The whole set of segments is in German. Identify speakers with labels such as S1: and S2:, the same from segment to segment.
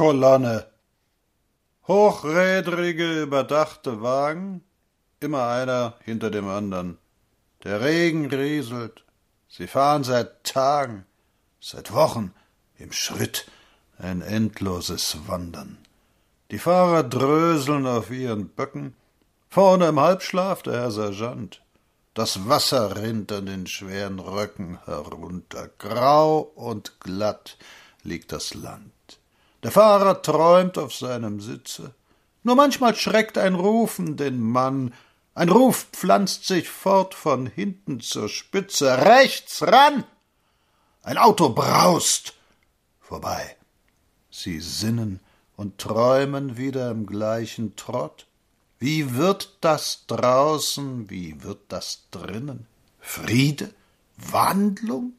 S1: Kolonne. Hochrädrige, überdachte Wagen, immer einer hinter dem anderen. Der Regen rieselt. Sie fahren seit Tagen, seit Wochen im Schritt, ein endloses Wandern. Die Fahrer dröseln auf ihren Böcken, vorne im Halbschlaf der Herr Sergeant. Das Wasser rinnt an den schweren Röcken herunter. Grau und glatt liegt das Land. Der Fahrer träumt auf seinem Sitze. Nur manchmal schreckt ein Rufen den Mann. Ein Ruf pflanzt sich fort von hinten zur Spitze. Rechts ran! Ein Auto braust vorbei. Sie sinnen und träumen wieder im gleichen Trott. Wie wird das draußen, wie wird das drinnen? Friede? Wandlung?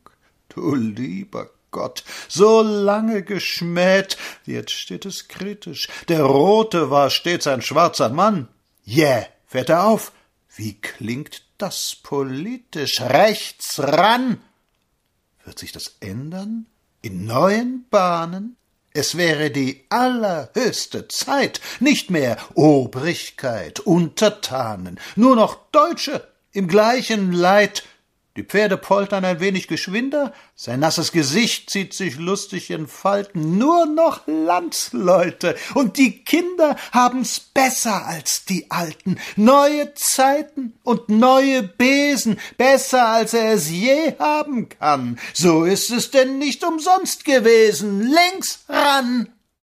S1: Du lieber Gott, so lange geschmäht, jetzt steht es kritisch. Der Rote war stets ein schwarzer Mann. Jäh, yeah, fährt er auf. Wie klingt das politisch? Rechts ran! Wird sich das ändern? In neuen Bahnen? Es wäre die allerhöchste Zeit, nicht mehr Obrigkeit, Untertanen, nur noch Deutsche im gleichen Leid. Die Pferde poltern ein wenig geschwinder, sein nasses Gesicht zieht sich lustig in Falten, nur noch Landsleute, und die Kinder haben's besser als die Alten, neue Zeiten und neue Besen, besser als er es je haben kann. So ist es denn nicht umsonst gewesen. Links ran!